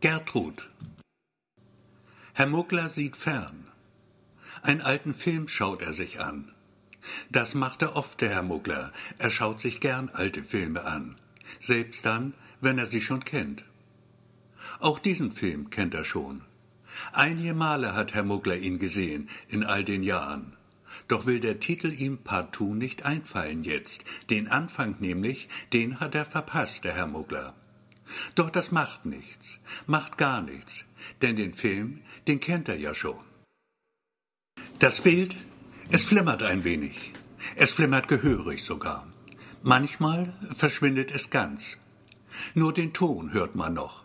Gertrud Herr Muggler sieht fern. Einen alten Film schaut er sich an. Das macht er oft, der Herr Muggler. Er schaut sich gern alte Filme an. Selbst dann, wenn er sie schon kennt. Auch diesen Film kennt er schon. Einige Male hat Herr Muggler ihn gesehen, in all den Jahren. Doch will der Titel ihm partout nicht einfallen jetzt. Den Anfang nämlich, den hat er verpasst, der Herr Muggler. Doch das macht nichts, macht gar nichts, denn den Film, den kennt er ja schon. Das Bild, es flimmert ein wenig, es flimmert gehörig sogar. Manchmal verschwindet es ganz. Nur den Ton hört man noch.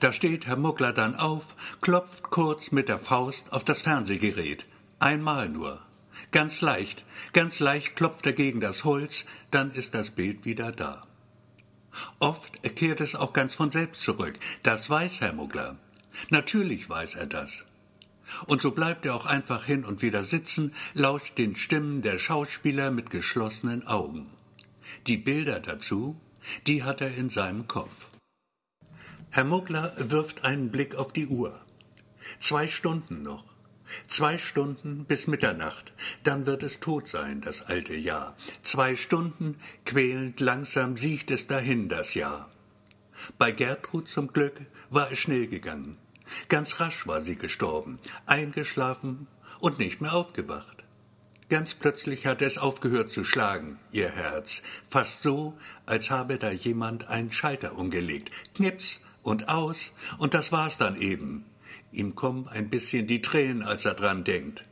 Da steht Herr Muggler dann auf, klopft kurz mit der Faust auf das Fernsehgerät. Einmal nur. Ganz leicht, ganz leicht klopft er gegen das Holz, dann ist das Bild wieder da. Oft kehrt es auch ganz von selbst zurück. Das weiß Herr Muggler. Natürlich weiß er das. Und so bleibt er auch einfach hin und wieder sitzen, lauscht den Stimmen der Schauspieler mit geschlossenen Augen. Die Bilder dazu, die hat er in seinem Kopf. Herr Muggler wirft einen Blick auf die Uhr. Zwei Stunden noch. Zwei Stunden bis Mitternacht, dann wird es tot sein, das alte Jahr. Zwei Stunden, quälend langsam siecht es dahin, das Jahr. Bei Gertrud zum Glück war es schnell gegangen. Ganz rasch war sie gestorben, eingeschlafen und nicht mehr aufgewacht. Ganz plötzlich hatte es aufgehört zu schlagen, ihr Herz, fast so, als habe da jemand einen Schalter umgelegt. Knips und aus, und das war's dann eben. Ihm kommen ein bisschen die Tränen, als er dran denkt.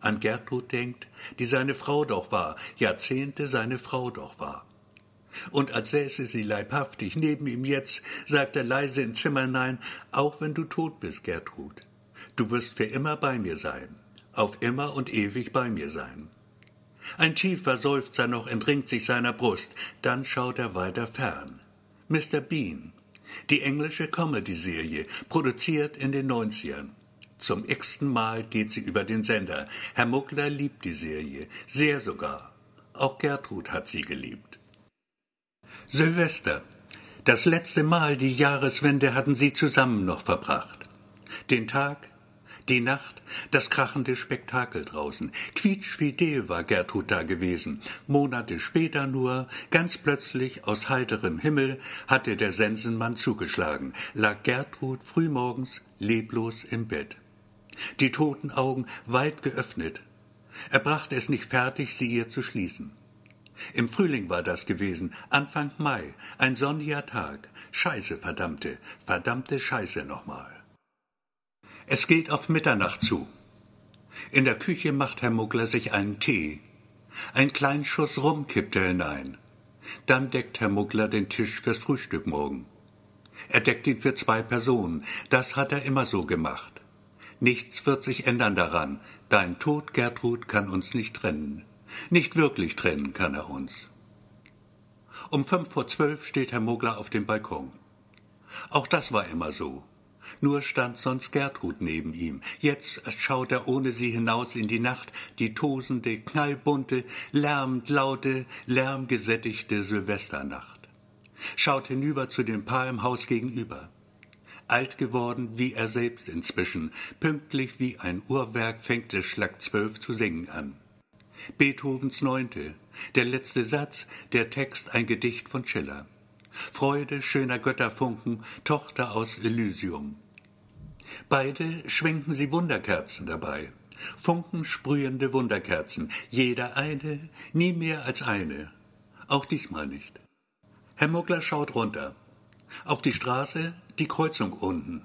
An Gertrud denkt, die seine Frau doch war, Jahrzehnte seine Frau doch war. Und als säße sie leibhaftig neben ihm jetzt, sagt er leise ins Zimmer hinein, auch wenn du tot bist, Gertrud, du wirst für immer bei mir sein, auf immer und ewig bei mir sein. Ein tiefer Seufzer noch entringt sich seiner Brust, dann schaut er weiter fern. Mr. Bean, die englische Comedy-Serie, produziert in den 90ern. Zum x-ten Mal geht sie über den Sender. Herr Muggler liebt die Serie, sehr sogar. Auch Gertrud hat sie geliebt. Silvester. Das letzte Mal die Jahreswende hatten sie zusammen noch verbracht. Den Tag, die Nacht, das krachende Spektakel draußen. Quietschfidel war Gertrud da gewesen. Monate später nur, ganz plötzlich aus heiterem Himmel, hatte der Sensenmann zugeschlagen, lag Gertrud frühmorgens leblos im Bett. Die toten Augen weit geöffnet. Er brachte es nicht fertig, sie ihr zu schließen. Im Frühling war das gewesen, Anfang Mai, ein sonniger Tag. Scheiße, verdammte, verdammte Scheiße nochmal. Es geht auf Mitternacht zu. In der Küche macht Herr Muggler sich einen Tee. Ein kleinen Schuss Rum kippt er hinein. Dann deckt Herr Muggler den Tisch fürs Frühstück morgen. Er deckt ihn für zwei Personen. Das hat er immer so gemacht. Nichts wird sich ändern daran. Dein Tod, Gertrud, kann uns nicht trennen. Nicht wirklich trennen kann er uns. Um fünf vor zwölf steht Herr Muggler auf dem Balkon. Auch das war immer so. Nur stand sonst Gertrud neben ihm. Jetzt schaut er ohne sie hinaus in die Nacht, die tosende, knallbunte, lärmend laute, lärmgesättigte Silvesternacht. Schaut hinüber zu dem Paar im Haus gegenüber. Alt geworden wie er selbst inzwischen, pünktlich wie ein Uhrwerk fängt es Schlag zwölf zu singen an. Beethovens Neunte, der letzte Satz, der Text ein Gedicht von Schiller. Freude schöner Götterfunken, Tochter aus Elysium. Beide schwenken sie Wunderkerzen dabei. Funkensprühende Wunderkerzen, jeder eine, nie mehr als eine. Auch diesmal nicht. Herr Muggler schaut runter. Auf die Straße, die Kreuzung unten.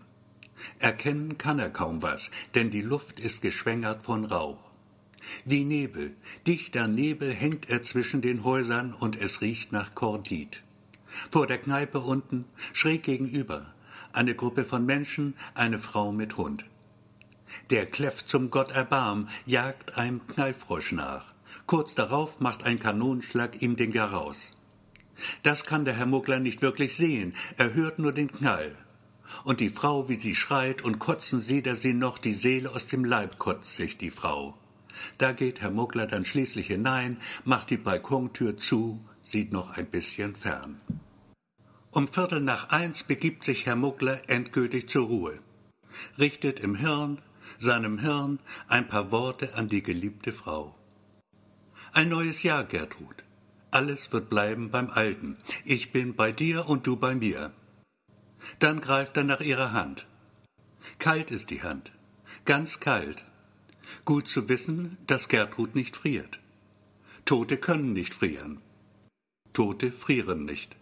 Erkennen kann er kaum was, denn die Luft ist geschwängert von Rauch. Wie Nebel, dichter Nebel hängt er zwischen den Häusern und es riecht nach Kordit. Vor der Kneipe unten, schräg gegenüber, eine Gruppe von Menschen, eine Frau mit Hund. Der kläfft zum Gott Erbarm, jagt einem Knallfrosch nach. Kurz darauf macht ein Kanonenschlag ihm den Garaus. Das kann der Herr Muggler nicht wirklich sehen, er hört nur den Knall. Und die Frau, wie sie schreit, und kotzen sieht er sie noch, die Seele aus dem Leib kotzt sich die Frau. Da geht Herr Muggler dann schließlich hinein, macht die Balkontür zu, sieht noch ein bisschen fern. Um Viertel nach eins begibt sich Herr Muggler endgültig zur Ruhe, richtet im Hirn, seinem Hirn, ein paar Worte an die geliebte Frau. Ein neues Jahr, Gertrud. Alles wird bleiben beim Alten. Ich bin bei dir und du bei mir. Dann greift er nach ihrer Hand. Kalt ist die Hand, ganz kalt. Gut zu wissen, dass Gertrud nicht friert. Tote können nicht frieren. Tote frieren nicht.